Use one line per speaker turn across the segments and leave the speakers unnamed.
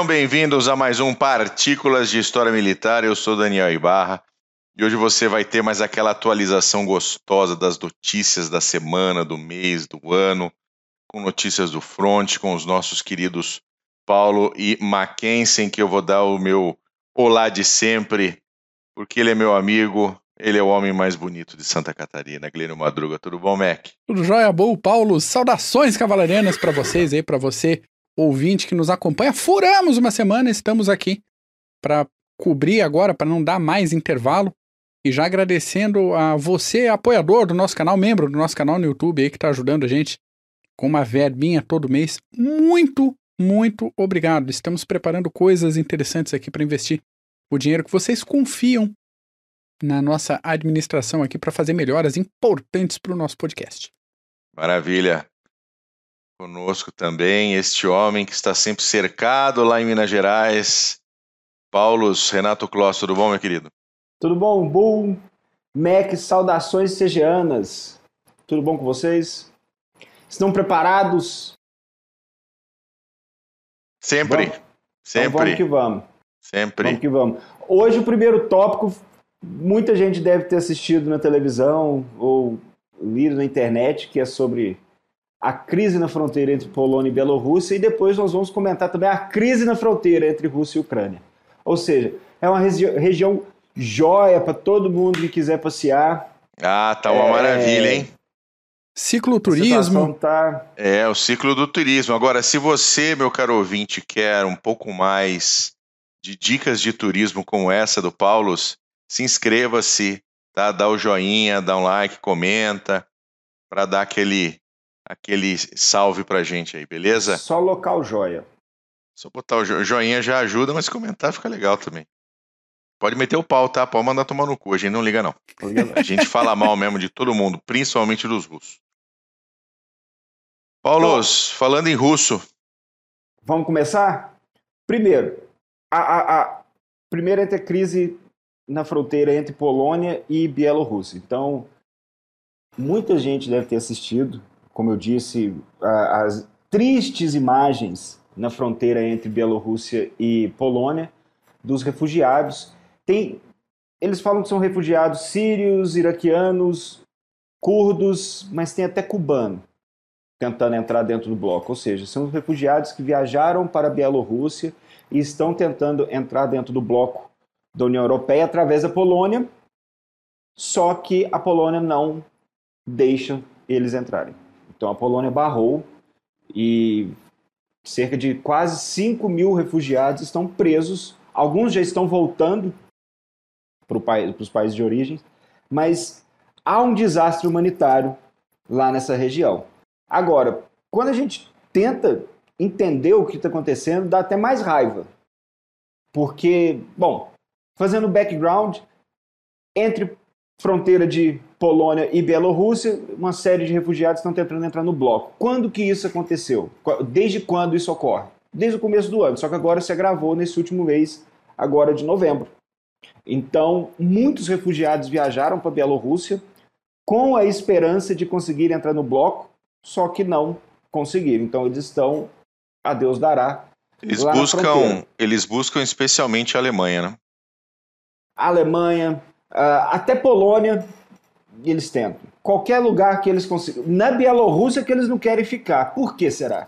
Sejam bem-vindos a mais um Partículas de História Militar. Eu sou Daniel Ibarra e hoje você vai ter mais aquela atualização gostosa das notícias da semana, do mês, do ano, com notícias do front, com os nossos queridos Paulo e Mackensen, que eu vou dar o meu olá de sempre, porque ele é meu amigo, ele é o homem mais bonito de Santa Catarina, Glênio Madruga. Tudo bom, Mac?
Tudo jóia, bom, Paulo. Saudações cavalarianas para vocês aí, para você ouvinte que nos acompanha. Furamos uma semana, estamos aqui para cobrir agora, para não dar mais intervalo. E já agradecendo a você, apoiador do nosso canal, membro do nosso canal no YouTube aí, que está ajudando a gente com uma verbinha todo mês. Muito, muito obrigado. Estamos preparando coisas interessantes aqui para investir o dinheiro que vocês confiam na nossa administração aqui para fazer melhoras importantes para o nosso podcast.
Maravilha. Conosco também este homem que está sempre cercado lá em Minas Gerais, Paulo Renato Kloss. Tudo bom, meu querido?
Tudo bom, Bull, Mac, saudações segianas. Tudo bom com vocês? Estão preparados?
Sempre.
Vamos?
Sempre.
Então vamos que vamos.
Sempre.
Vamos que vamos. Hoje o primeiro tópico, muita gente deve ter assistido na televisão ou lido na internet, que é sobre a crise na fronteira entre Polônia e Bielorrússia, e depois nós vamos comentar também a crise na fronteira entre Rússia e Ucrânia. Ou seja, é uma regi região jóia para todo mundo que quiser passear.
Ah, tá uma
É.
maravilha, hein?
Cicloturismo.
Tá...
É, o ciclo do turismo. Agora, se você, meu caro ouvinte, quer um pouco mais de dicas de turismo como essa do Paulo, se inscreva-se, tá? Dá o joinha, dá um like, comenta, para dar aquele, aquele salve pra gente aí, beleza?
Só local jóia.
Só botar o jo- joinha já ajuda, mas comentar fica legal também. Pode meter o pau, tá? Pode mandar tomar no cu, a gente não liga não. A gente fala mal mesmo de todo mundo, principalmente dos russos. Paulo, falando em russo,
Vamos começar? Primeiro, a, a, a primeira entre a crise na fronteira entre Polônia e Bielorrússia. Então, muita gente deve ter assistido, como eu disse, as tristes imagens na fronteira entre Bielorrússia e Polônia dos refugiados. Tem, eles falam que são refugiados sírios, iraquianos, curdos, mas tem até cubano tentando entrar dentro do bloco. Ou seja, são os refugiados que viajaram para a Bielorrússia e estão tentando entrar dentro do bloco da União Europeia através da Polônia, só que a Polônia não deixa eles entrarem. Então a Polônia barrou e cerca de quase 5 mil refugiados estão presos. Alguns já estão voltando para os países de origem, mas há um desastre humanitário lá nessa região. Agora, quando a gente tenta entender o que está acontecendo, dá até mais raiva. Porque, bom, fazendo background, entre fronteira de Polônia e Bielorrússia, uma série de refugiados estão tentando entrar no bloco. Quando que isso aconteceu? Desde quando isso ocorre? Desde o começo do ano, só que agora se agravou nesse último mês, agora de novembro. Então, muitos refugiados viajaram para a Bielorrússia com a esperança de conseguir entrar no bloco, só que não conseguiram. Então, eles estão, a Deus dará,
eles buscam, eles buscam especialmente a Alemanha, né?
Alemanha, ah, até Polônia, eles tentam. Qualquer lugar que eles consigam. Na Bielorrússia que eles não querem ficar. Por que será?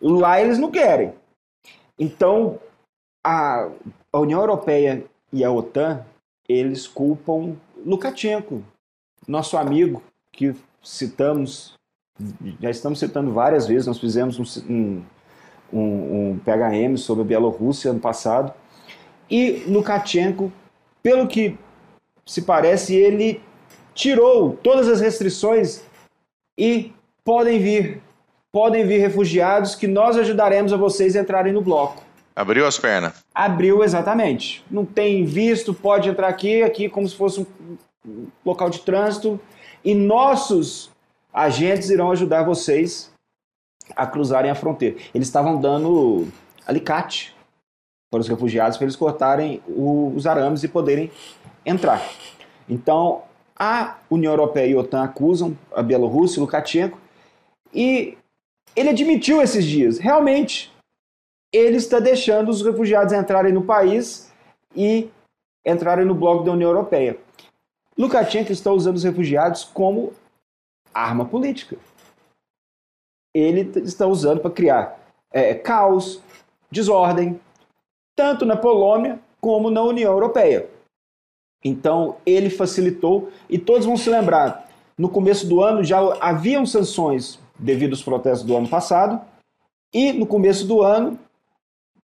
Lá eles não querem. Então, a, a União Europeia e a OTAN, eles culpam Lukashenko, nosso amigo, que citamos, já estamos citando várias vezes, nós fizemos um, um, um, um PHM sobre a Bielorrússia ano passado, e Lukashenko, pelo que se parece, ele tirou todas as restrições e podem vir, podem vir refugiados que nós ajudaremos a vocês a entrarem no bloco.
Abriu as pernas.
Abriu exatamente. Não tem visto, pode entrar aqui, aqui como se fosse um local de trânsito. E nossos agentes irão ajudar vocês a cruzarem a fronteira. Eles estavam dando alicate para os refugiados para eles cortarem os arames e poderem entrar. Então, a União Europeia e a OTAN acusam a Bielorrússia, Lukashenko, e ele admitiu esses dias, realmente, ele está deixando os refugiados entrarem no país e entrarem no bloco da União Europeia. Lukashenko está usando os refugiados como arma política. Ele está usando para criar é, caos, desordem, tanto na Polônia como na União Europeia. Então, ele facilitou, e todos vão se lembrar, no começo do ano já haviam sanções devido aos protestos do ano passado, e no começo do ano,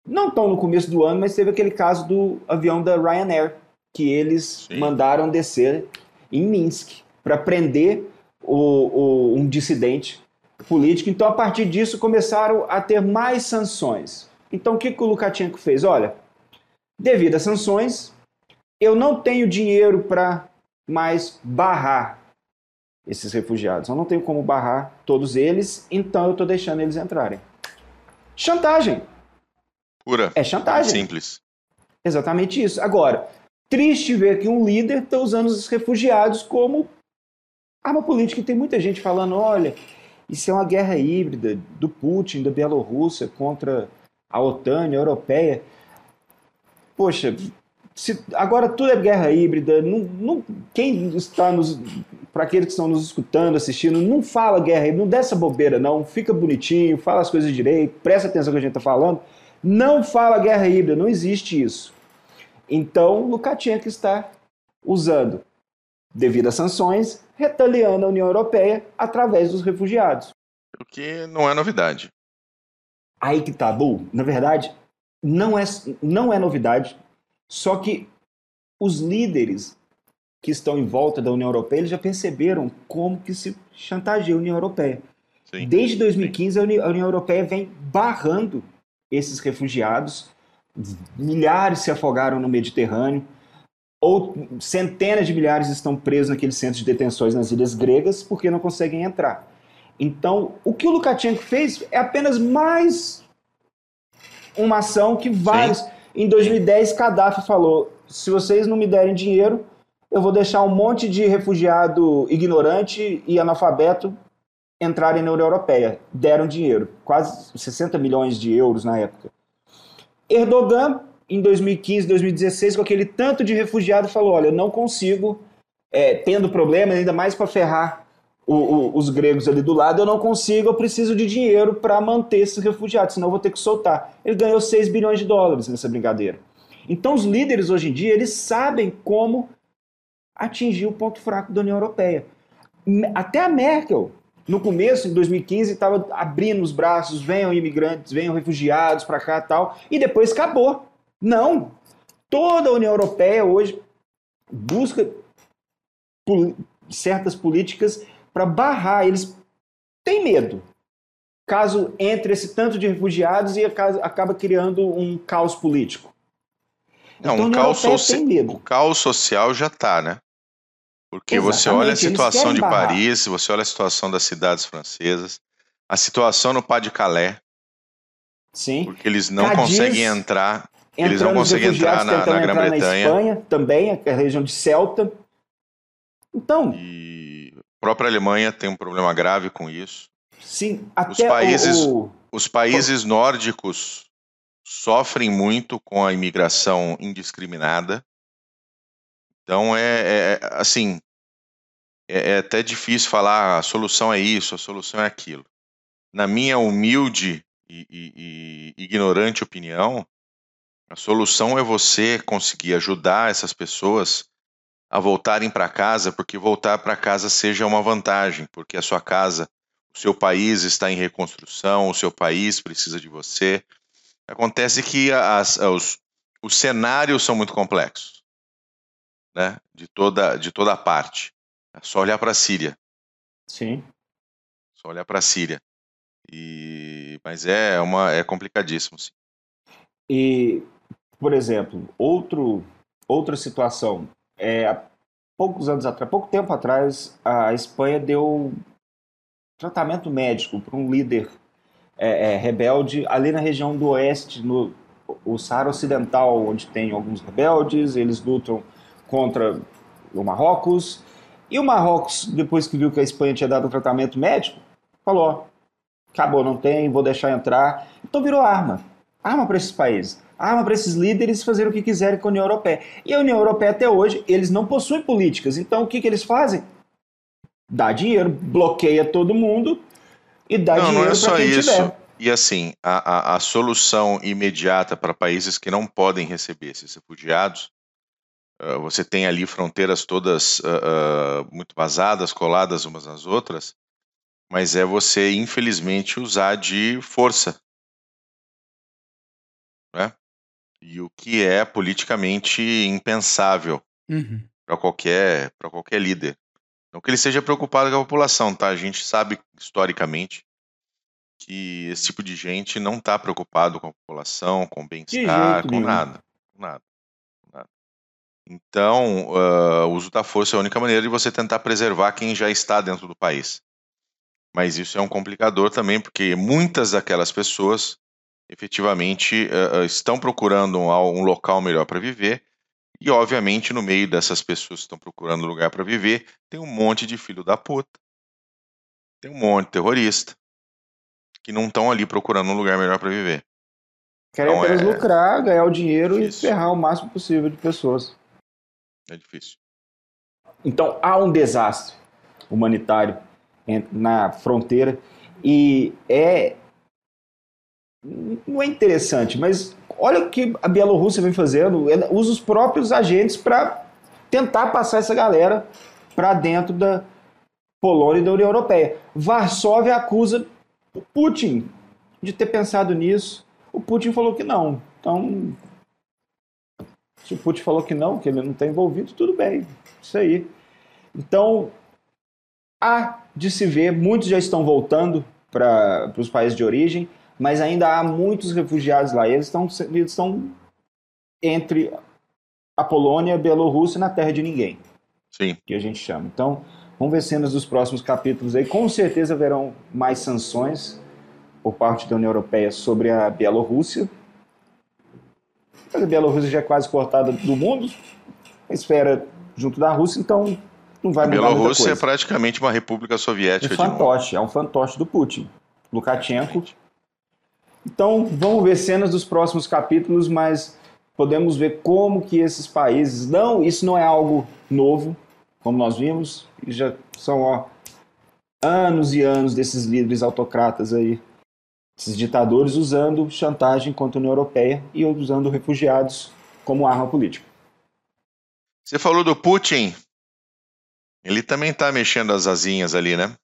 não tão no começo do ano, mas teve aquele caso do avião da Ryanair, que eles Sim. mandaram descer em Minsk para prender o, o, um dissidente político. Então, a partir disso, começaram a ter mais sanções. Então, o que, que o Lukashenko fez? Olha, devido às sanções, eu não tenho dinheiro para mais barrar esses refugiados. Eu não tenho como barrar todos eles, então eu estou deixando eles entrarem. Chantagem.
Pura.
É chantagem.
Simples.
Exatamente isso. Agora, triste ver que um líder está usando os refugiados como arma política. E tem muita gente falando: olha, isso é uma guerra híbrida do Putin, da Bielorrússia contra a OTAN, a Europeia. Poxa, se, agora tudo é guerra híbrida. Não, não, quem está nos. Para aqueles que estão nos escutando, assistindo, não fala guerra híbrida, não dê essa bobeira, não. Fica bonitinho, fala as coisas direito, presta atenção no que a gente está falando. Não fala guerra híbrida, não existe isso. Então, Lukashenko está usando, devido às sanções, retaliando a União Europeia através dos refugiados.
O que não é novidade.
Aí que tá, Bu. Na verdade, não é, não é novidade. Só que os líderes que estão em volta da União Europeia eles já perceberam como que se chantageia a União Europeia. Sim, Desde 2015, sim. a União Europeia vem barrando esses refugiados. Milhares se afogaram no Mediterrâneo, ou centenas de milhares estão presos naqueles centros de detenções nas ilhas gregas porque não conseguem entrar. Então, o que o Lukashenko fez é apenas mais uma ação que vários. Sim. Em 2010, Gaddafi falou: se vocês não me derem dinheiro, eu vou deixar um monte de refugiado ignorante e analfabeto entrarem na União Europeia. Deram dinheiro, quase 60 milhões de euros na época. Erdogan, em 2015, 2016, com aquele tanto de refugiado, falou: olha, eu não consigo, é, tendo problemas, ainda mais para ferrar o, o, os gregos ali do lado, eu não consigo, eu preciso de dinheiro para manter esses refugiados, senão eu vou ter que soltar. Ele ganhou 6 bilhões de dólares nessa brincadeira. Então os líderes hoje em dia, eles sabem como atingir o ponto fraco da União Europeia. Até a Merkel, no começo, em 2015, estava abrindo os braços, venham imigrantes, venham refugiados para cá tal, e depois acabou. Não! Toda a União Europeia hoje busca certas políticas para barrar. Eles têm medo. Caso entre esse tanto de refugiados e acaba criando um caos político.
Não, então, um caos soci... o caos social já está, né? Porque Exatamente, você olha a situação de barrar. Paris, você olha a situação das cidades francesas, a situação no Pas de Calais.
Sim.
Porque eles não Cadiz, conseguem entrar. Eles não conseguem entrar na, na Grã-Bretanha.
Também, a região de Celta. Então.
E própria Alemanha tem um problema grave com isso.
Sim, até
os países, o... os países nórdicos sofrem muito com a imigração indiscriminada. Então é, é, assim, é, é, até difícil falar ah, a solução é isso, a solução é aquilo. Na minha humilde e, e, e ignorante opinião, a solução é você conseguir ajudar essas pessoas a voltarem para casa, porque voltar para casa seja uma vantagem, porque a sua casa, o seu país está em reconstrução, o seu país precisa de você. Acontece que as, os, os cenários são muito complexos, né? De toda, de toda a parte. É só olhar para a Síria.
Sim.
Só olhar para a Síria. E, mas é uma é complicadíssimo, sim.
E, por exemplo, outro, outra situação é, há poucos anos atrás, pouco tempo atrás, a Espanha deu tratamento médico para um líder é, é, rebelde ali na região do oeste, no o Saara Ocidental, onde tem alguns rebeldes, eles lutam contra o Marrocos. E o Marrocos, depois que viu que a Espanha tinha dado tratamento médico, falou: acabou, não tem, vou deixar entrar. Então virou arma. arma para esses países, arma para esses líderes fazerem o que quiserem com a União Europeia. E a União Europeia até hoje, eles não possuem políticas. Então o que, que eles fazem? Dá dinheiro, bloqueia todo mundo e dá
não,
dinheiro
não é só
quem
isso.
tiver.
E assim, a, a, a solução imediata para países que não podem receber esses refugiados, uh, você tem ali fronteiras todas uh, uh, muito vazadas, coladas umas nas outras, mas é você, infelizmente, usar de força. Né? E o que é politicamente impensável
Uhum.
para qualquer, pra qualquer líder. Não que ele seja preocupado com a população, tá? A gente sabe historicamente que esse tipo de gente não está preocupado com a população, com o bem-estar, com nada, com nada, com nada. Então, ah, o uso da força é a única maneira de você tentar preservar quem já está dentro do país. Mas isso é um complicador também, porque muitas daquelas pessoas efetivamente ah, estão procurando um, um local melhor para viver. E, obviamente, no meio dessas pessoas que estão procurando lugar para viver, tem um monte de filho da puta, tem um monte de terrorista, que não estão ali procurando um lugar melhor para viver.
Querem
Então,
apenas
é-
lucrar, ganhar o dinheiro e ferrar o máximo possível de pessoas.
É difícil.
Então há um desastre humanitário na fronteira e é não é interessante, mas olha o que a Bielorrússia vem fazendo, ela usa os próprios agentes para tentar passar essa galera para dentro da Polônia e da União Europeia. Varsóvia acusa o Putin de ter pensado nisso. O Putin falou que não. Então, se o Putin falou que não, que ele não está envolvido, tudo bem. Isso aí. Então, há de se ver, muitos já estão voltando para os países de origem, mas ainda há muitos refugiados lá. Eles estão, eles estão entre a Polônia, a Bielorrússia, na terra de ninguém,
Sim.
que a gente chama. Então, vamos ver cenas dos próximos capítulos aí. Com certeza haverão mais sanções por parte da União Europeia sobre a Bielorrússia. Mas a Bielorrússia já é quase cortada do mundo, a esfera junto da Rússia, então não vai
A
mudar
Bielorrússia é praticamente uma república
Um
soviética de novo.
fantoche, é um fantoche do Putin. Lukashenko. Então, vamos ver cenas dos próximos capítulos, mas podemos ver como que esses países não, isso não é algo novo, como nós vimos, e já são ó, anos e anos desses líderes autocratas aí, esses ditadores usando chantagem contra a União Europeia e usando refugiados como arma política.
Você falou do Putin. Ele também está mexendo as asinhas ali, né?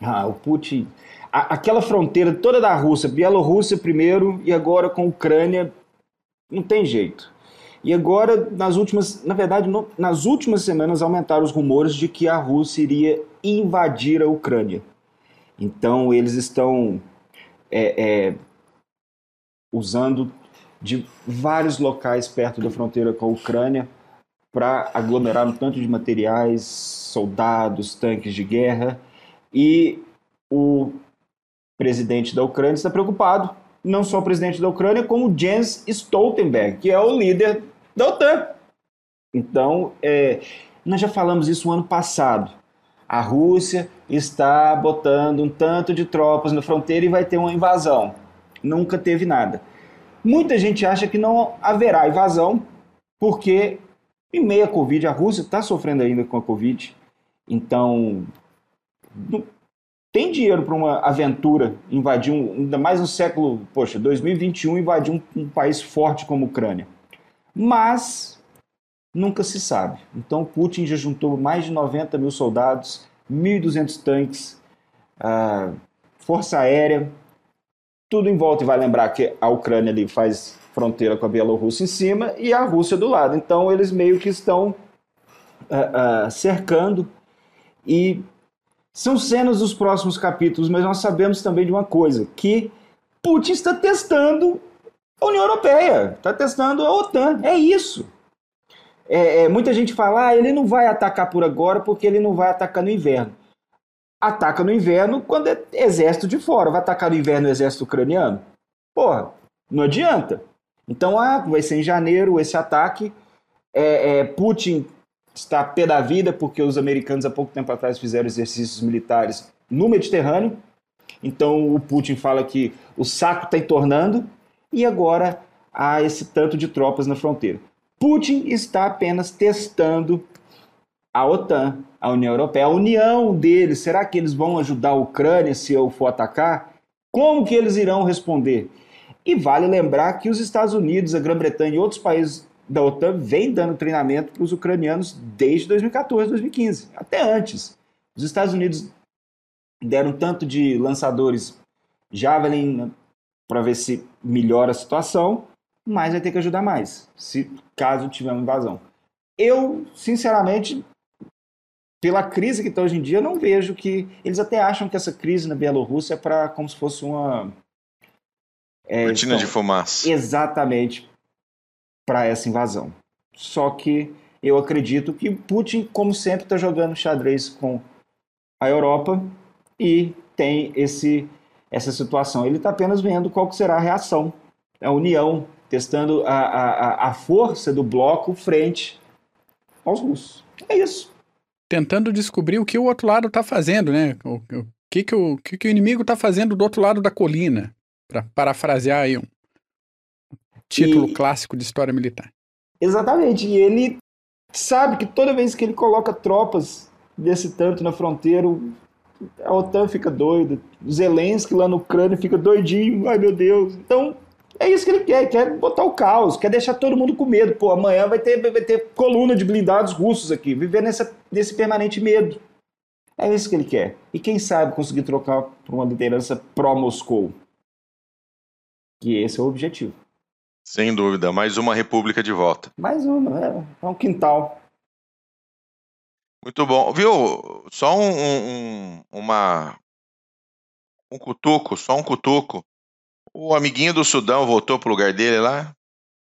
Ah, o Putin. A- aquela fronteira toda da Rússia, Bielorrússia primeiro e agora com a Ucrânia, não tem jeito. E agora, nas últimas, na verdade, no- nas últimas semanas aumentaram os rumores de que a Rússia iria invadir a Ucrânia. Então eles estão é, é, usando de vários locais perto da fronteira com a Ucrânia para aglomerar um tanto de materiais, soldados, tanques de guerra. E o presidente da Ucrânia está preocupado, não só o presidente da Ucrânia, como Jens Stoltenberg, que é o líder da OTAN. Então, é, nós já falamos isso no ano passado. A Rússia está botando um tanto de tropas na fronteira e vai ter uma invasão. Nunca teve nada. Muita gente acha que não haverá invasão, porque em meio à Covid, a Rússia está sofrendo ainda com a Covid. Então, tem dinheiro para uma aventura invadir, um, ainda mais no século, poxa, 2021, invadir um, um país forte como a Ucrânia. Mas nunca se sabe. Então, Putin já juntou mais de 90 mil soldados, 1.200 tanques, ah, força aérea, tudo em volta. E vai lembrar que a Ucrânia ali faz fronteira com a Bielorrússia em cima e a Rússia do lado. Então, eles meio que estão ah, ah, cercando e são cenas dos próximos capítulos, mas nós sabemos também de uma coisa, que Putin está testando a União Europeia, está testando a OTAN, é isso. É, é, muita gente fala, ah, ele não vai atacar por agora porque ele não vai atacar no inverno. Ataca no inverno quando é exército de fora. Vai atacar no inverno o exército ucraniano? Porra, não adianta. Então, ah, vai ser em janeiro esse ataque. É, é, Putin está pé da vida porque os americanos há pouco tempo atrás fizeram exercícios militares no Mediterrâneo. Então o Putin fala que o saco está entornando e agora há esse tanto de tropas na fronteira. Putin está apenas testando a OTAN, a União Europeia, a união deles. Será que eles vão ajudar a Ucrânia se eu for atacar? Como que eles irão responder? E vale lembrar que os Estados Unidos, a Grã-Bretanha e outros países da OTAN vêm dando treinamento para os ucranianos desde 2014, 2015, até antes. Os Estados Unidos deram tanto de lançadores Javelin para ver se melhora a situação, mas vai ter que ajudar mais, se caso tiver uma invasão. Eu, sinceramente, pela crise que está hoje em dia, não vejo que. Eles até acham que essa crise na Bielorrússia é para como se fosse uma.
É, Cortina então, de fumaça.
Exatamente para essa invasão. Só que eu acredito que Putin, como sempre, está jogando xadrez com a Europa e tem esse, essa situação. Ele está apenas vendo qual será a reação, a união, testando a, a, a força do bloco frente aos russos. É isso
tentando descobrir o que o outro lado está fazendo, né? O, o, que, que, o, que, que o inimigo está fazendo do outro lado da colina, para parafrasear aí um título e... clássico de história militar.
Exatamente, e ele sabe que toda vez que ele coloca tropas desse tanto na fronteira, a OTAN fica doida, Zelensky lá no Ucrânia fica doidinho, ai meu Deus. Então, é isso que ele quer, quer botar o caos, quer deixar todo mundo com medo. Pô, amanhã vai ter, vai ter coluna de blindados russos aqui, viver nessa, nesse permanente medo. É isso que ele quer. E quem sabe conseguir trocar por uma liderança pró-Moscou. Que esse é o objetivo.
Sem dúvida, mais uma república de volta.
Mais uma, é, é um quintal.
Muito bom. Viu? Só um, um, uma, um cutuco, só um cutuco. O amiguinho do Sudão voltou pro lugar dele lá?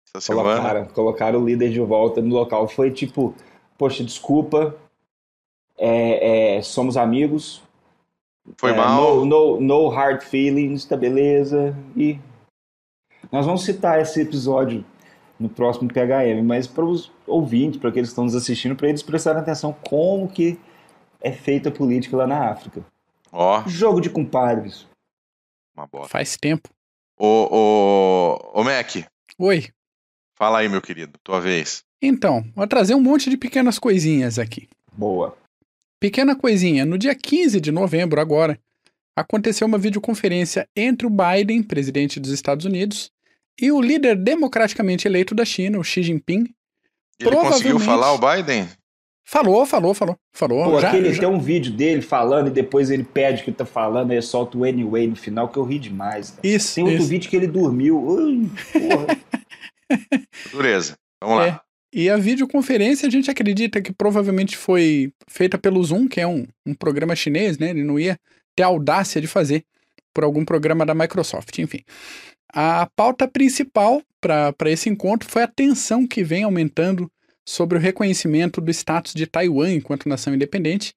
Essa semana? Colocaram, colocaram o líder de volta no local. Foi tipo, poxa, desculpa, é, é, somos amigos.
Foi é, mal.
No, no, no hard feelings, tá beleza. E nós vamos citar esse episódio no próximo PHM, mas para os ouvintes, para aqueles que estão nos assistindo, para eles prestarem atenção como que é feita a política lá na África.
Ó.
Oh. Jogo de compadres.
Uma boa. Faz tempo.
Ô, ô, ô Mac.
Oi.
Fala aí, meu querido, tua vez.
Então, vou trazer um monte de pequenas coisinhas aqui.
Boa.
Pequena coisinha, no dia 15 de novembro, agora, aconteceu uma videoconferência entre o Biden, presidente dos Estados Unidos, e o líder democraticamente eleito da China, o Xi Jinping.
Ele conseguiu falar o Biden?
Falou, falou, falou, falou.
Pô, já, aquele, já... tem um vídeo dele falando e depois ele pede que tá falando e solta o anyway no final, que eu ri demais. Cara.
Isso,
Tem outro
isso.
vídeo que ele dormiu. Ui, porra.
Dureza. Vamos lá.
É. E a videoconferência a gente acredita que provavelmente foi feita pelo Zoom, que é um, um programa chinês, né? Ele não ia ter a audácia de fazer por algum programa da Microsoft, enfim. A pauta principal para esse encontro foi a tensão que vem aumentando sobre o reconhecimento do status de Taiwan enquanto nação independente,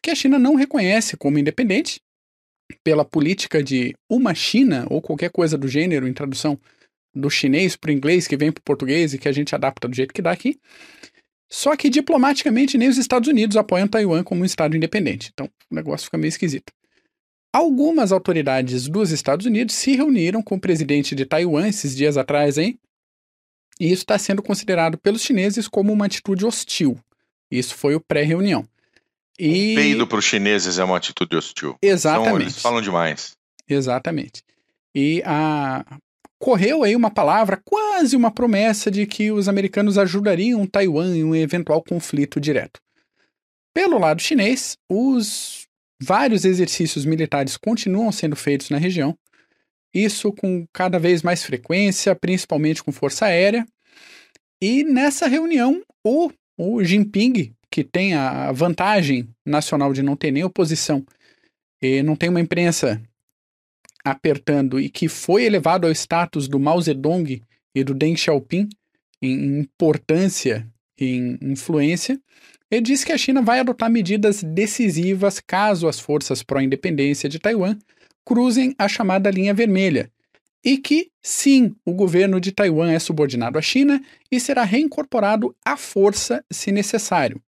que a China não reconhece como independente, pela política de uma China ou qualquer coisa do gênero, em tradução do chinês para o inglês, que vem para o português e que a gente adapta do jeito que dá aqui. Só que diplomaticamente nem os Estados Unidos apoiam Taiwan como um Estado independente. Então o negócio fica meio esquisito. Algumas autoridades dos Estados Unidos se reuniram com o presidente de Taiwan esses dias atrás, hein? E isso está sendo considerado pelos chineses como uma atitude hostil. Isso foi o pré-reunião.
E... O peido para os chineses é uma atitude hostil.
Exatamente. Então,
eles falam demais.
Exatamente. E a... correu aí uma palavra, quase uma promessa de que os americanos ajudariam Taiwan em um eventual conflito direto. Pelo lado chinês, os vários exercícios militares continuam sendo feitos na região, isso com cada vez mais frequência, principalmente com força aérea. E nessa reunião, o, o Jinping, que tem a vantagem nacional de não ter nem oposição, e não tem uma imprensa apertando e que foi elevado ao status do Mao Zedong e do Deng Xiaoping em importância e em influência, ele disse que a China vai adotar medidas decisivas caso as forças pró-independência de Taiwan cruzem a chamada linha vermelha, e que, sim, o governo de Taiwan é subordinado à China e será reincorporado à força se necessário.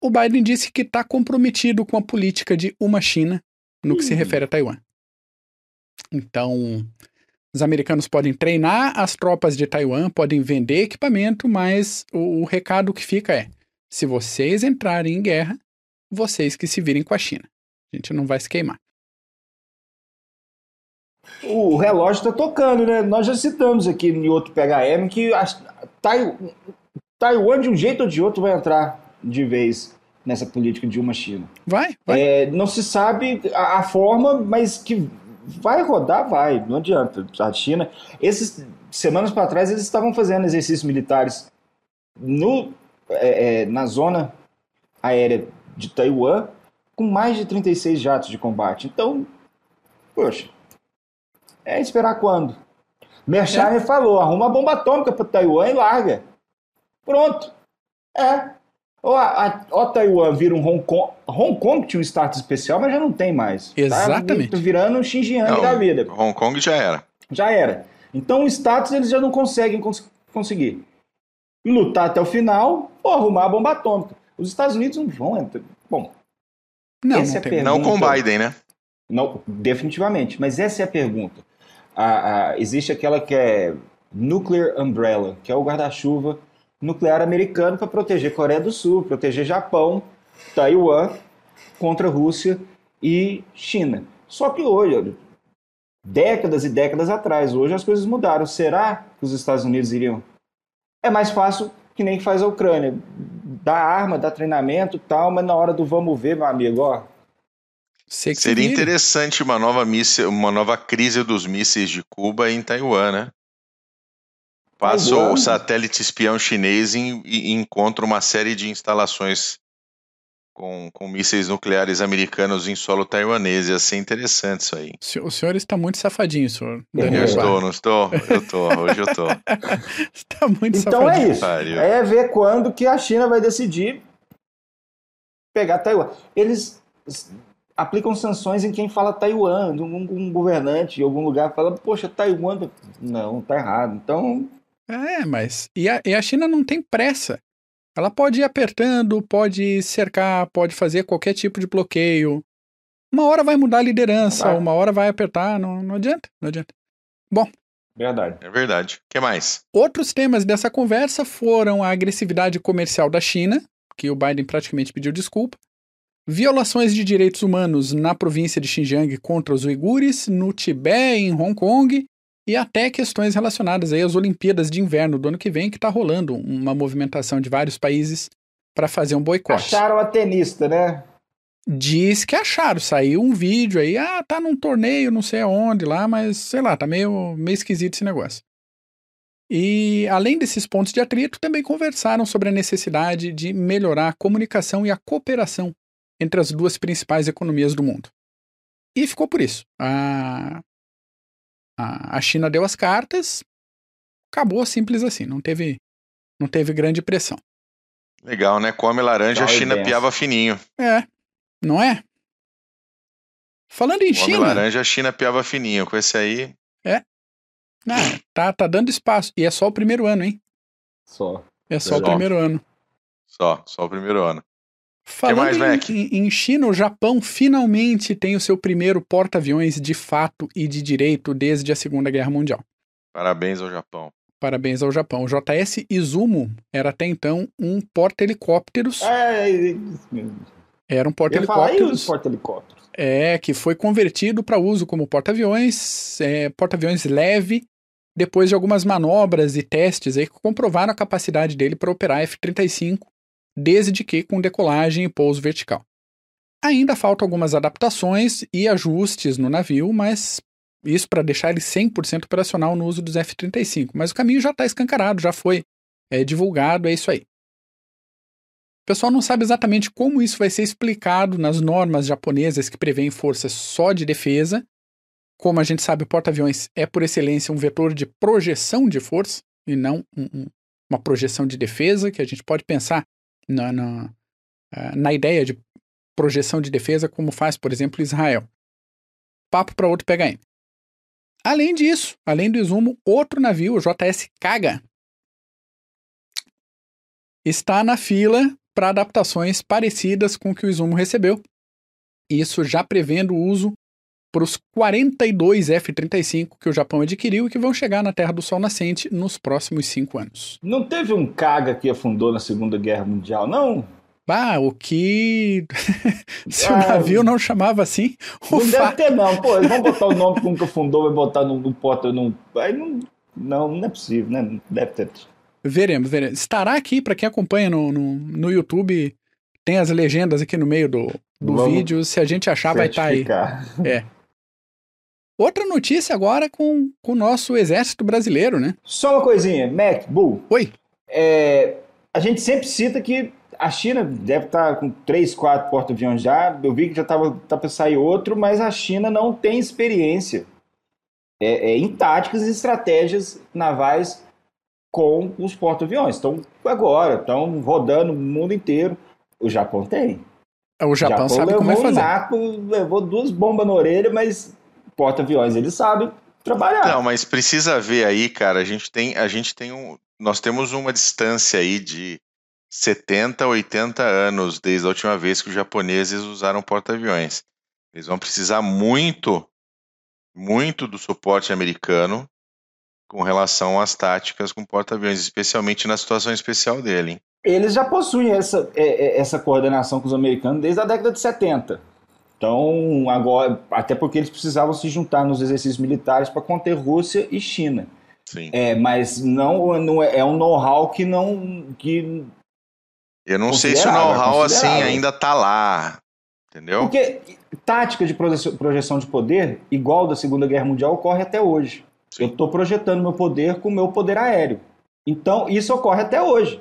O Biden disse que está comprometido com a política de uma China no que se refere a Taiwan. Então, Os americanos podem treinar as tropas de Taiwan, podem vender equipamento, mas o, o recado que fica é: se vocês entrarem em guerra, vocês que se virem com a China. A gente não vai se queimar.
O relógio está tocando, né? Nós já citamos aqui em outro PHM que a Taiwan, de um jeito ou de outro, vai entrar de vez nessa política de uma China.
Vai, vai.
É, não se sabe a, a, forma, mas que vai rodar, vai. Não adianta. A China, esses semanas para trás, eles estavam fazendo exercícios militares no, é, é, na zona aérea de Taiwan com mais de 36 jatos de combate. Então, poxa, é esperar quando? Merchan é. falou, arruma a bomba atômica para Taiwan e larga. Pronto. É. Ou a, a, ou Taiwan vira um Hong Kong. Hong Kong tinha um status especial, mas já não tem mais.
Tá Exatamente.
Tá virando um Xinjiang da vida.
Hong Kong já era.
Já era. Então o status eles já não conseguem cons conseguir. Lutar até o final ou arrumar a bomba atômica. Os Estados Unidos não vão entrar. Bom,
não, essa não, é pergunta, não com Biden, né?
Não, definitivamente. Mas essa é a pergunta. A, a, existe aquela que é Nuclear Umbrella, que é o guarda-chuva nuclear americano para proteger Coreia do Sul, proteger Japão, Taiwan contra Rússia e China. Só que hoje, décadas e décadas atrás, hoje as coisas mudaram. Será que os Estados Unidos iriam? É mais fácil que nem faz a Ucrânia. Dá arma, dá treinamento tal, mas na hora do vamos ver, meu amigo, ó.
Seria interessante uma nova, míssil, uma nova crise dos mísseis de Cuba em Taiwan, né? Passa o satélite espião chinês e, e encontra uma série de instalações com, com mísseis nucleares americanos em solo taiwanês. Ia ser interessante isso aí.
O senhor está muito safadinho, senhor.
Daniel eu estou, não estou? Eu estou, hoje eu estou.
está muito
então safadinho. Então é isso. Pariu. É ver quando que a China vai decidir pegar Taiwan. Eles aplicam sanções em quem fala Taiwan, um, um governante em algum lugar fala, poxa, Taiwan. Não, tá errado. Então
é, mas. E a, e a China não tem pressa. Ela pode ir apertando, pode cercar, pode fazer qualquer tipo de bloqueio. Uma hora vai mudar a liderança, uma hora vai apertar, não, não adianta, não adianta. Bom.
Verdade.
É verdade. O que mais?
Outros temas dessa conversa foram a agressividade comercial da China, que o Biden praticamente pediu desculpa, violações de direitos humanos na província de Xinjiang contra os uigures, no Tibete e em Hong Kong, e até questões relacionadas aí às Olimpíadas de Inverno do ano que vem, que está rolando uma movimentação de vários países para fazer um boicote.
Acharam a tenista, né?
Diz que acharam, saiu um vídeo aí, ah, tá num torneio, não sei aonde lá, mas sei lá, tá meio, meio esquisito esse negócio. E além desses pontos de atrito, também conversaram sobre a necessidade de melhorar a comunicação e a cooperação entre as duas principais economias do mundo. E ficou por isso. A a, China deu as cartas, acabou simples assim, não teve, não teve grande pressão.
Legal, né? Come laranja, a China piava fininho.
É, não é? Falando em
Come
China.
laranja, a China piava fininho. Com esse aí.
É. Não, tá, tá dando espaço. E é só o primeiro ano, hein?
Só.
É só, só. o primeiro ano.
Só, só o primeiro ano.
Falando mais, em, em, China, o Japão finalmente tem o seu primeiro porta-aviões de fato e de direito desde a Segunda Guerra Mundial.
Parabéns ao Japão.
Parabéns ao Japão. O JS Izumo era até então um porta-helicópteros.
É, é, é
era um porta-helicópteros.
Porta-helicópteros.
É, que foi convertido para uso como porta-aviões, é, porta-aviões leve, depois de algumas manobras e testes aí que comprovaram a capacidade dele para operar F-35 desde que com decolagem e pouso vertical. Ainda faltam algumas adaptações e ajustes no navio, mas isso para deixar ele 100% operacional no uso dos F-35. Mas o caminho já está escancarado, já foi é, divulgado, é isso aí. O pessoal não sabe exatamente como isso vai ser explicado nas normas japonesas que prevêem forças só de defesa. Como a gente sabe, o porta-aviões é por excelência um vetor de projeção de força e não um, um, uma projeção de defesa, que a gente pode pensar na, na, eh, na ideia de projeção de defesa, como faz, por exemplo, Israel. Papo para outro PHM. Além disso, além do Izumo, outro navio, o JS Kaga, está na fila para adaptações parecidas com o que o Izumo recebeu. Isso já prevendo o uso para os 42 F-35 que o Japão adquiriu e que vão chegar na Terra do Sol Nascente nos próximos cinco anos.
Não teve um caga que afundou na Segunda Guerra Mundial, não?
Ah, o que. Se ah, o navio não chamava assim.
não fa... deve ter, não. Pô, eles vão botar o nome que nunca afundou, vai botar no, no porta. No... Aí não, não, não é possível, né? Não deve ter.
Veremos, veremos. Estará aqui, para quem acompanha no, no, no YouTube, tem as legendas aqui no meio do, do vídeo. Se a gente achar, vai estar tá aí. É. Outra notícia agora com, com o nosso exército brasileiro, né?
Só uma coisinha, Mac, Bull.
Oi.
É, a gente sempre cita que a China deve estar tá com três, quatro porta-aviões já. Eu vi que já estava tá para sair outro, mas a China não tem experiência é, é, em táticas e estratégias navais com os porta-aviões. Estão agora, estão rodando o mundo inteiro. O Japão tem.
O Japão, Japão sabe como é fazer. Um naco,
levou duas bombas na orelha, mas porta-aviões eles sabem trabalhar.
Não, mas precisa ver aí, cara. A gente tem, a gente tem um, nós temos uma distância aí de 70, 80 anos desde a última vez que os japoneses usaram porta-aviões. Eles vão precisar muito, muito do suporte americano com relação às táticas com porta-aviões, especialmente na situação especial dele. Hein?
eles já possuem essa, é, é, essa coordenação com os americanos desde a década de 70. Então, agora, até porque eles precisavam se juntar nos exercícios militares para conter Rússia e China.
Sim.
É, mas não, não é, é um know-how que não. Que
Eu não sei se o know-how assim ainda está lá. Entendeu?
Porque tática de projeção de poder, igual da Segunda Guerra Mundial, ocorre até hoje. Sim. Eu estou projetando meu poder com o meu poder aéreo. Então, isso ocorre até hoje.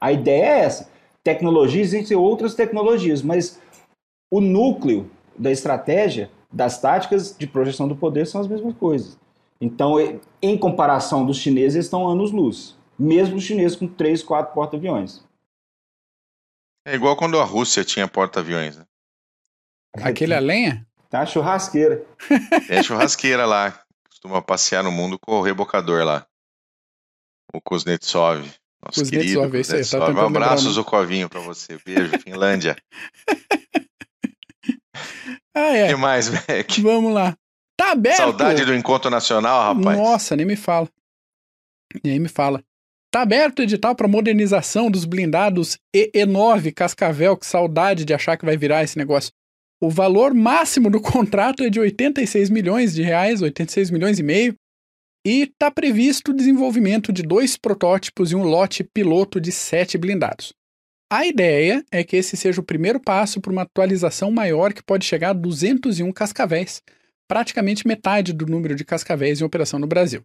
A ideia é essa. Tecnologia, existem outras tecnologias, mas o núcleo da estratégia, das táticas de projeção do poder são as mesmas coisas. Então, em comparação dos chineses, eles estão anos-luz. Mesmo os chineses com três, quatro porta-aviões.
É igual quando a Rússia tinha porta-aviões. Né?
Aquele a lenha?
Tá churrasqueira.
É churrasqueira lá. Costuma passear no mundo com o rebocador lá. O Kuznetsov. Nosso Kuznetsov, querido isso aí. Tá um abraço, Zucovinho, para você. Beijo, Finlândia.
Ah, é.
Que mais, Beck?
Vamos lá. Tá aberto.
Saudade do encontro nacional, rapaz.
Nossa, nem me fala. Nem me fala. Tá aberto o edital para modernização dos blindados EE9 Cascavel. Que saudade de achar que vai virar esse negócio. O valor máximo do contrato é de 86 milhões de reais, 86 milhões e meio. E está previsto o desenvolvimento de dois protótipos e um lote piloto de sete blindados. A ideia é que esse seja o primeiro passo para uma atualização maior que pode chegar a 201 cascavéis, praticamente metade do número de cascavéis em operação no Brasil.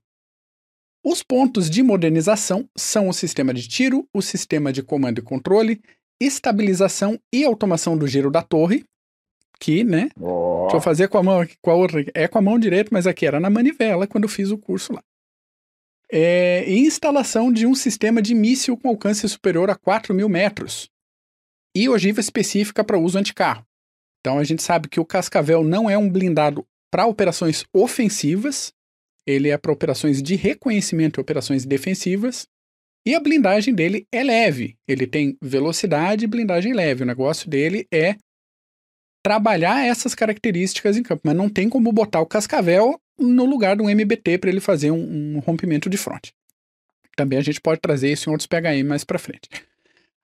Os pontos de modernização são o sistema de tiro, o sistema de comando e controle, estabilização e automação do giro da torre, que, né? Oh. Deixa eu fazer com a mão, com a outra. É com a mão direita, mas aqui era na manivela quando eu fiz o curso lá. É, instalação de um sistema de míssil com alcance superior a 4 mil metros e ogiva específica para uso anticarro. Então a gente sabe que o Cascavel não é um blindado para operações ofensivas, ele é para operações de reconhecimento e operações defensivas. E a blindagem dele é leve. Ele tem velocidade e blindagem leve. O negócio dele é trabalhar essas características em campo, mas não tem como botar o Cascavel no lugar de um MBT para ele fazer um, um, rompimento de fronte. Também a gente pode trazer isso em outros PHM mais para frente.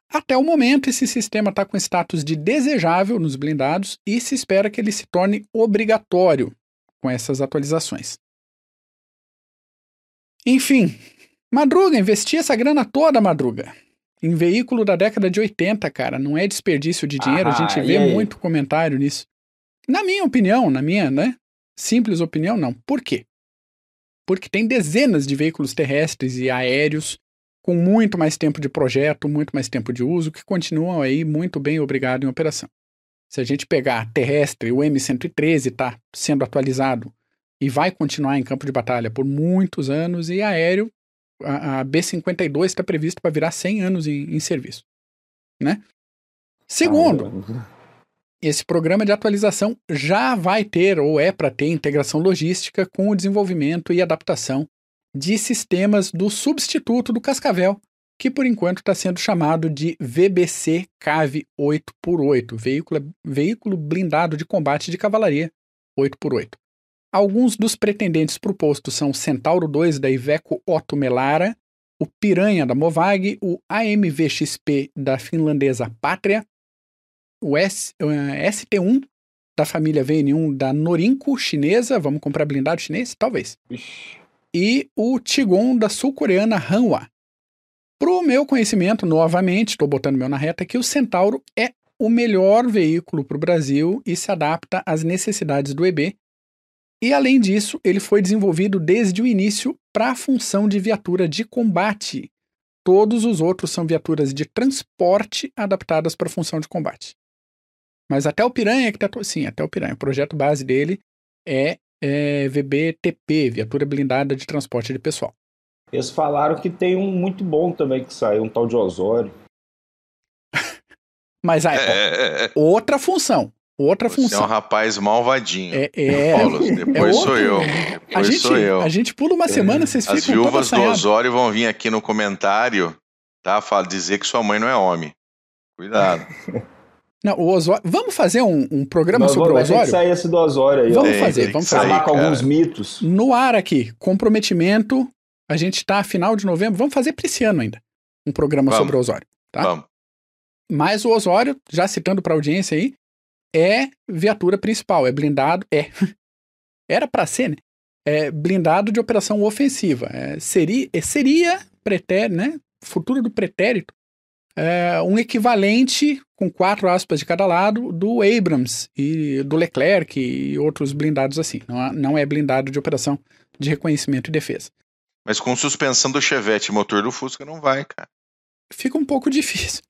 Até o momento, esse sistema está com status de desejável nos blindados e se espera que ele se torne obrigatório com essas atualizações. Enfim, Madruga, investir essa grana toda, Madruga em veículo da década de 80, cara. Não é desperdício de dinheiro. Ah, a gente vê muito comentário nisso. Na minha opinião, na minha, né? Simples opinião, não. Por quê? Porque tem dezenas de veículos terrestres e aéreos com muito mais tempo de projeto, muito mais tempo de uso, que continuam aí muito bem obrigados em operação. Se a gente pegar terrestre, o M113 está sendo atualizado e vai continuar em campo de batalha por muitos anos, e aéreo a, a B-52 está previsto para virar 100 anos em, em serviço. Né? Segundo, esse programa de atualização já vai ter, ou é para ter, integração logística com o desenvolvimento e adaptação de sistemas do substituto do Cascavel, que por enquanto está sendo chamado de VBC CAV 8x8, veículo, veículo blindado de combate de cavalaria, 8x8. Alguns dos pretendentes posto são o Centauro 2 da Iveco Otto Melara, o Piranha da Movag, o AMV-XP da finlandesa Pátria, o S, uh, ST1 da família VN1 da Norinco chinesa, vamos comprar blindado chinês? Talvez.
Ixi.
E o Tigon da sul-coreana Hanwha. Pro meu conhecimento, novamente, estou botando meu na reta, que o Centauro é o melhor veículo para o Brasil e se adapta às necessidades do EB. E além disso, ele foi desenvolvido desde o início para a função de viatura de combate. Todos os outros são viaturas de transporte adaptadas para a função de combate. Mas até o Piranha que tá. Sim, até o Piranha. O projeto base dele é, é VBTP, viatura blindada de transporte de pessoal.
Eles falaram que tem um muito bom também que saiu, um tal de Osório.
Mas aí,
É, é, é.
outra função. Outra
Você é um
função.
rapaz malvadinho.
É, é,
Paulo, depois
é
sou eu.
A
Depois
gente,
sou eu.
a gente pula uma semana, vocês
As
ficam todos
viúvas do. Osório vão vir aqui no comentário, tá? Fala, dizer que sua mãe não é homem. Cuidado.
Não, o Osório. Vamos fazer um, um programa
Nós
sobre o
vamos
Osório?
sair esse do Osório aí.
Vamos
Tem,
fazer,
tem
vamos fazer.
Acabar com
cara.
alguns mitos.
No ar aqui, comprometimento. A gente tá final de novembro. Vamos fazer para esse ano ainda. Um programa
Vamos.
sobre o Osório. Tá?
Vamos.
Mas o Osório, já citando para audiência aí, é viatura principal, é blindado, é. Era para ser, né? É blindado de operação ofensiva. É, seria, é, seria pretérito, né? Futuro do pretérito, é, um equivalente, com quatro aspas de cada lado, do Abrams e do Leclerc e outros blindados assim. Não, é- não é blindado de operação de reconhecimento e defesa.
Mas com suspensão do Chevette e motor do Fusca não vai, cara.
fica um pouco difícil.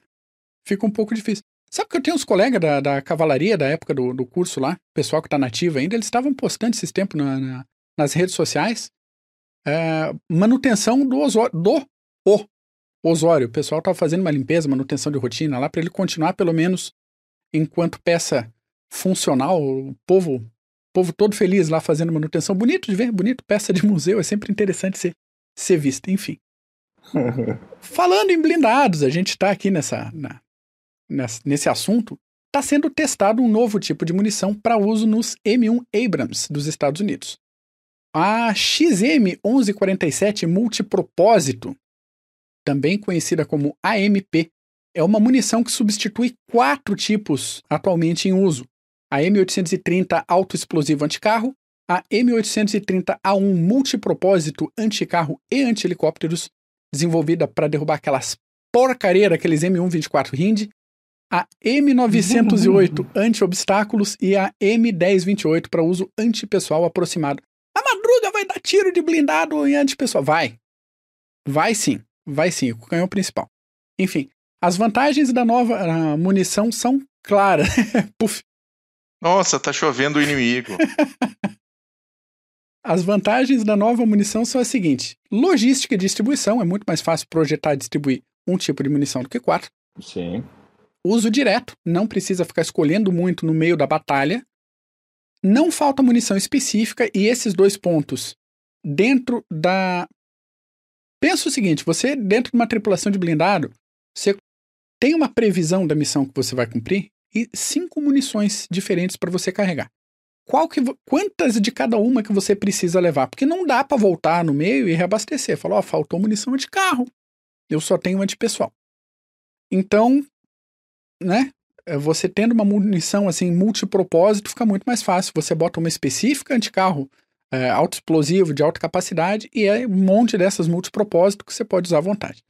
Fica um pouco difícil. Sabe que eu tenho uns colegas da, da cavalaria da época do, do curso lá, pessoal que tá nativo ainda, eles estavam postando esses tempos na- na- nas redes sociais é, manutenção do do o Osório. O pessoal tava fazendo uma limpeza, manutenção de rotina lá, para ele continuar pelo menos enquanto peça funcional, o povo, povo todo feliz lá fazendo manutenção. Bonito de ver, bonito, peça de museu, é sempre interessante ser, ser vista, enfim. Falando em blindados, a gente está aqui nessa, na- nessa- nesse assunto. Está sendo testado um novo tipo de munição para uso nos M1 Abrams dos Estados Unidos. A XM1147 multipropósito, também conhecida como AMP, é uma munição que substitui quatro tipos atualmente em uso: a M830 autoexplosivo anticarro, a M830A1 multipropósito anticarro e anti-helicópteros, desenvolvida para derrubar aquelas porcaria daqueles M124 Hind, a M908 anti-obstáculos e a M1028 para uso antipessoal aproximado. A madruga vai dar tiro de blindado em antipessoal. Vai. Vai sim. Vai sim. O canhão principal. Enfim, as vantagens da nova munição são claras. Puf.
Nossa, tá chovendo o inimigo.
As vantagens da nova munição são as seguintes: logística e distribuição. É muito mais fácil projetar e distribuir um tipo de munição do que quatro.
Sim.
Uso direto, não precisa ficar escolhendo muito no meio da batalha. Não falta munição específica e esses dois pontos dentro da. Pensa o seguinte: você, dentro de uma tripulação de blindado, você tem uma previsão da missão que você vai cumprir e cinco munições diferentes para você carregar. Qual que, quantas de cada uma que você precisa levar? Porque não dá para voltar no meio e reabastecer. Falar, ó, faltou munição de carro. Eu só tenho uma de pessoal. Então, né? é, Você tendo uma munição assim multipropósito fica muito mais fácil. Você bota uma específica anticarro é, autoexplosivo de alta capacidade e é um monte dessas multipropósito que você pode usar à vontade.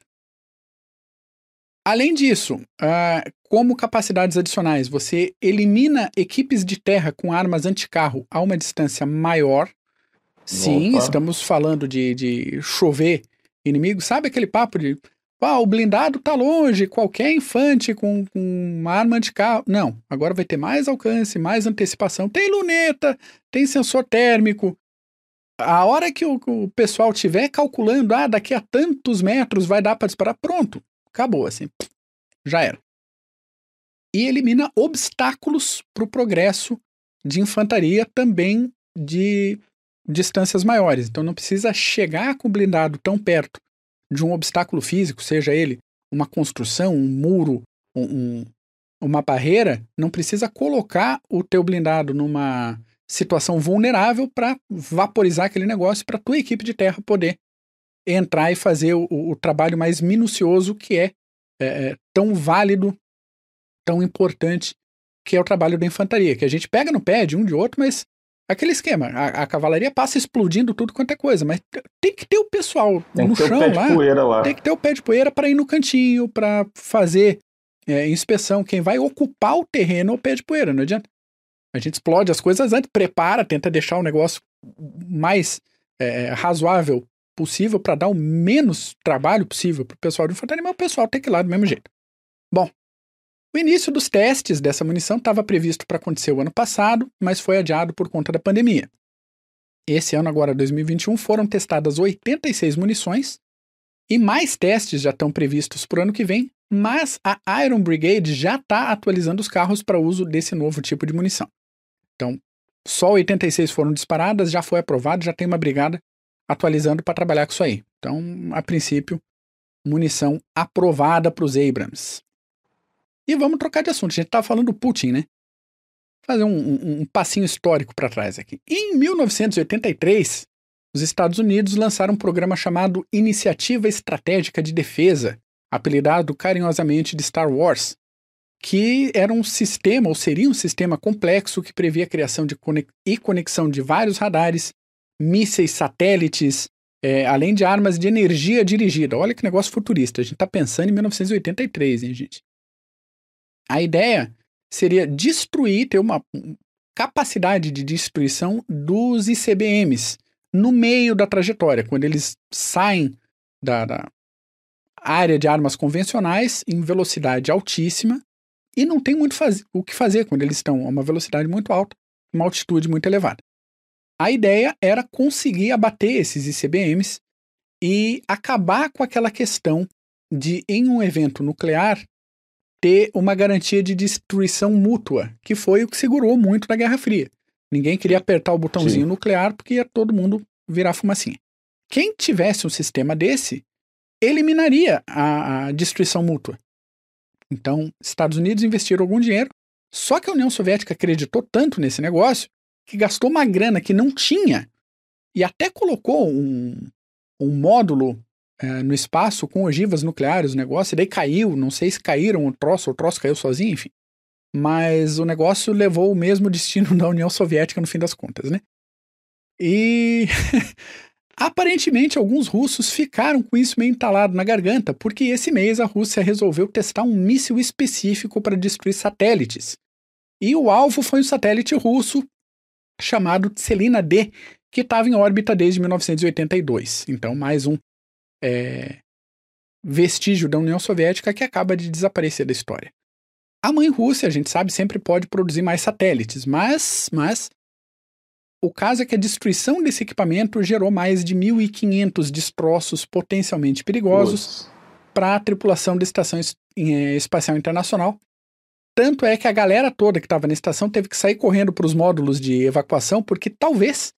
Além disso, ah, como capacidades adicionais, você elimina equipes de terra com armas anticarro a uma distância maior. Sim,
Opa.
estamos falando de, de chover inimigo. Sabe aquele papo de ah, o blindado tá longe, qualquer infante com, com uma arma anticarro. Não, agora vai ter mais alcance, mais antecipação. Tem luneta, tem sensor térmico. A hora que o, o pessoal estiver calculando, ah, daqui a tantos metros vai dar para disparar, pronto, acabou assim, já era. E elimina obstáculos para o progresso de infantaria também de distâncias maiores. Então não precisa chegar com o blindado tão perto de um obstáculo físico, seja ele uma construção, um muro, um, um- uma barreira, não precisa colocar o teu blindado numa situação vulnerável para vaporizar aquele negócio para tua equipe de terra poder entrar e fazer o, o trabalho mais minucioso que é, é, é, tão válido, tão importante, que é o trabalho da infantaria, que a gente pega no pé de um de outro, mas aquele esquema, a, a cavalaria passa explodindo tudo quanto é coisa, mas tem que ter o pessoal
tem
no chão
lá, lá,
tem que ter o pé de poeira para ir no cantinho, para fazer é, inspeção, quem vai ocupar o terreno é o pé de poeira, não adianta. A gente explode as coisas antes, prepara, tenta deixar o negócio mais é, razoável possível para dar o menos trabalho possível para o pessoal de infantaria, mas o pessoal tem que ir lá do mesmo jeito. Bom, o início dos testes dessa munição estava previsto para acontecer o ano passado, mas foi adiado por conta da pandemia. Esse ano, agora 2021, foram testadas 86 munições e mais testes já estão previstos para o ano que vem, mas a Iron Brigade já está atualizando os carros para uso desse novo tipo de munição. Então, só 86 foram disparadas, já foi aprovado, já tem uma brigada atualizando para trabalhar com isso aí. Então, a princípio, munição aprovada para os Abrams. E vamos trocar de assunto. A gente estava falando do Putin, né? Fazer um, um, um passinho histórico para trás aqui. Em 1983, os Estados Unidos lançaram um programa chamado Iniciativa Estratégica de Defesa, apelidado carinhosamente de Star Wars, que era um sistema, ou seria um sistema complexo que previa a criação de conex e conexão de vários radares, mísseis, satélites, é, além de armas de energia dirigida. Olha que negócio futurista. A gente está pensando em 1983, hein, gente? A ideia seria destruir, ter uma capacidade de destruição dos ICBMs no meio da trajetória, quando eles saem da, da área de armas convencionais em velocidade altíssima e não tem muito faz o que fazer quando eles estão a uma velocidade muito alta, uma altitude muito elevada. A ideia era conseguir abater esses ICBMs e acabar com aquela questão de, em um evento nuclear, ter uma garantia de destruição mútua, que foi o que segurou muito na Guerra Fria. Ninguém queria apertar o botãozinho Sim. nuclear porque ia todo mundo virar fumacinha. Quem tivesse um sistema desse eliminaria a, a destruição mútua. Então, Estados Unidos investiram algum dinheiro, só que a União Soviética acreditou tanto nesse negócio que gastou uma grana que não tinha e até colocou um, um módulo é, no espaço com ogivas nucleares, o negócio, e daí caiu, não sei se caíram o troço, o troço caiu sozinho, enfim. Mas o negócio levou o mesmo destino da União Soviética no fim das contas, né? E aparentemente alguns russos ficaram com isso meio entalado na garganta, porque esse mês a Rússia resolveu testar um míssil específico para destruir satélites. E o alvo foi um satélite russo chamado Tselina D, que estava em órbita desde 1982. Então, mais um é, vestígio da União Soviética que acaba de desaparecer da história. A mãe Rússia, a gente sabe, sempre pode produzir mais satélites, mas, mas o caso é que a destruição desse equipamento gerou mais de 1.500 destroços potencialmente perigosos para a tripulação da Estação é, Espacial Internacional, tanto é que a galera toda que estava na estação teve que sair correndo para os módulos de evacuação, porque talvez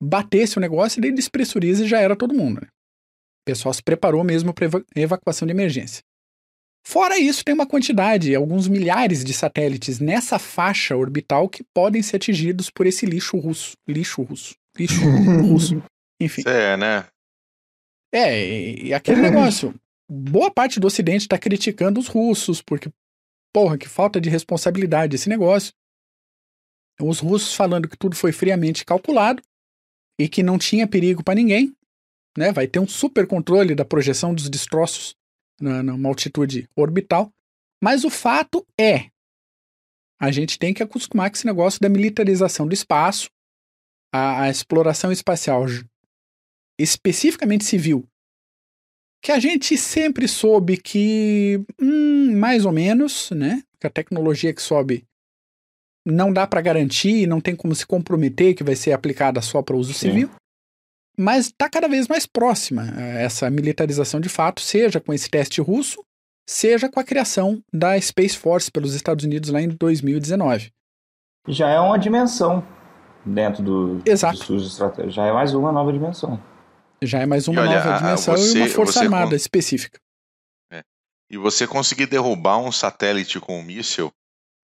batesse o negócio e daí despressuriza e já era todo mundo. Né? O pessoal se preparou mesmo para evacuação de emergência. Fora isso, tem uma quantidade, alguns milhares de satélites nessa faixa orbital que podem ser atingidos por esse lixo russo. Lixo russo. Lixo russo. Enfim.
É, né?
É, e aquele negócio. Boa parte do Ocidente está criticando os russos, porque porra, que falta de responsabilidade esse negócio. Os russos falando que tudo foi friamente calculado e que não tinha perigo para ninguém, né? Vai ter um super controle da projeção dos destroços na, numa altitude orbital. Mas o fato é, a gente tem que acostumar com esse negócio da militarização do espaço, a, a exploração espacial especificamente civil que a gente sempre soube que, hum, mais ou menos, né? Que a tecnologia que sobe não dá para garantir, não tem como se comprometer que vai ser aplicada só para uso Sim. civil. Mas está cada vez mais próxima eh, essa militarização de fato, seja com esse teste russo, seja com a criação da Space Force pelos Estados Unidos lá em 2019.
Já é uma dimensão dentro do,
Exato.
do estratégia. Já é mais uma nova dimensão.
Já é mais uma olha, nova dimensão você, e uma força armada con... específica.
É. E você conseguir derrubar um satélite com um míssil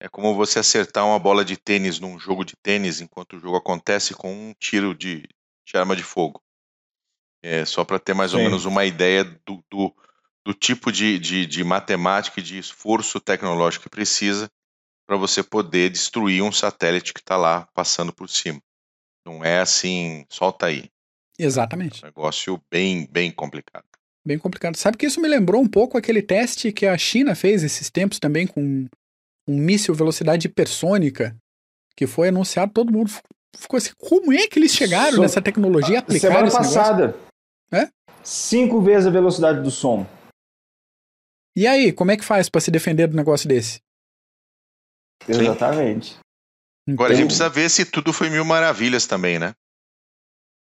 É como você acertar uma bola de tênis num jogo de tênis enquanto o jogo acontece com um tiro de, de arma de fogo. É só para ter mais Sim. ou menos uma ideia do, do, do tipo de, de, de, matemática e de esforço tecnológico que precisa para você poder destruir um satélite que está lá passando por cima. Não é assim, solta aí.
Exatamente.
É um negócio bem, bem complicado.
Bem complicado. Sabe que isso me lembrou um pouco aquele teste que a China fez esses tempos também com um míssil velocidade hipersônica, que foi anunciado, todo mundo ficou assim, como é que eles chegaram so, nessa tecnologia aplicaram
Semana passada. É? Cinco vezes a velocidade do som.
E aí, como é que faz para se defender do negócio desse?
Exatamente.
Então, Agora a gente então precisa ver se tudo foi mil maravilhas também, né?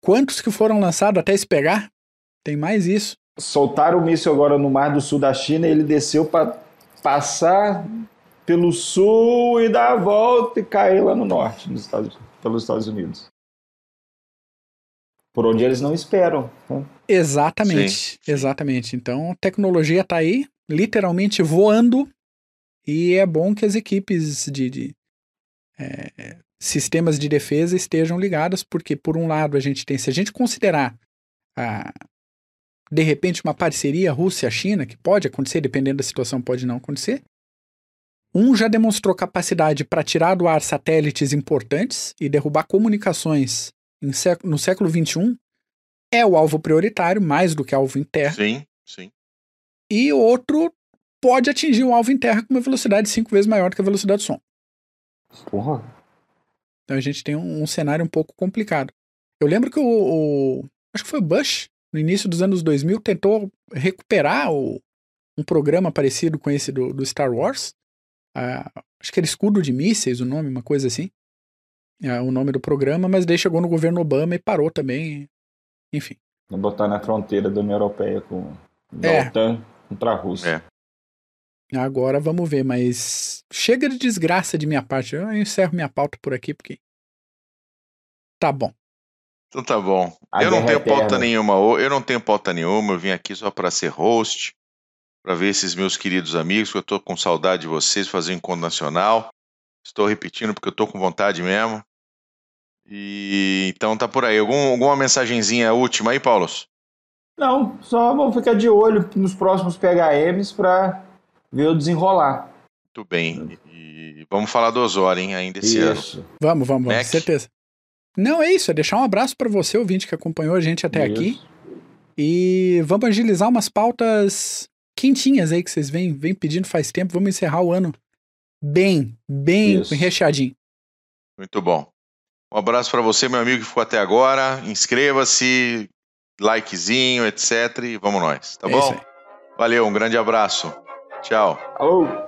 Quantos que foram lançados até se pegar? Tem mais isso.
Soltaram o míssil agora no Mar do Sul da China e ele desceu para passar pelo sul e dar a volta e cair lá no norte, nos Estados, pelos Estados Unidos. Por onde eles não esperam. Né?
Exatamente, Sim. exatamente. Então a tecnologia está aí, literalmente voando, e é bom que as equipes de, de é, sistemas de defesa estejam ligadas, porque por um lado a gente tem, se a gente considerar a, de repente uma parceria Rússia-China, que pode acontecer, dependendo da situação, pode não acontecer, um já demonstrou capacidade para tirar do ar satélites importantes e derrubar comunicações no século XXI. É o alvo prioritário, mais do que alvo em terra.
Sim, sim.
E outro pode atingir um alvo em terra com uma velocidade cinco vezes maior do que a velocidade do som.
Porra.
Então a gente tem um, um cenário um pouco complicado. Eu lembro que o, o, Acho que foi o Bush, no início dos anos 2000, tentou recuperar o, um programa parecido com esse do, do Star Wars acho que era escudo de mísseis o nome, uma coisa assim. É, o nome do programa, mas daí chegou no governo Obama e parou também. Enfim.
Vou botar na fronteira da União Europeia com é. a OTAN contra a Rússia.
É. Agora vamos ver, mas chega de desgraça de minha parte. Eu encerro minha pauta por aqui, porque. Tá bom.
Então tá bom. A eu não tenho pauta nenhuma. Eu não tenho pauta nenhuma. Eu vim aqui só para ser host para ver esses meus queridos amigos, que eu estou com saudade de vocês, fazer um encontro nacional. Estou repetindo porque eu estou com vontade mesmo. E então tá por aí. Algum, alguma mensagenzinha última aí, Paulo?
Não, só vamos ficar de olho nos próximos PHMs para ver o desenrolar.
Muito bem. E vamos falar do Osório, hein, ainda esse isso. ano.
Vamos, vamos, vamos, certeza. Não, é isso, é deixar um abraço para você, ouvinte, que acompanhou a gente até isso. aqui. E vamos agilizar umas pautas quentinhas aí que vocês vêm, vêm pedindo faz tempo. Vamos encerrar o ano bem, bem Isso. recheadinho.
Muito bom. Um abraço para você, meu amigo que ficou até agora. Inscreva-se, likezinho, etc. E vamos nós, tá é bom? Valeu, um grande abraço. Tchau.
Alô.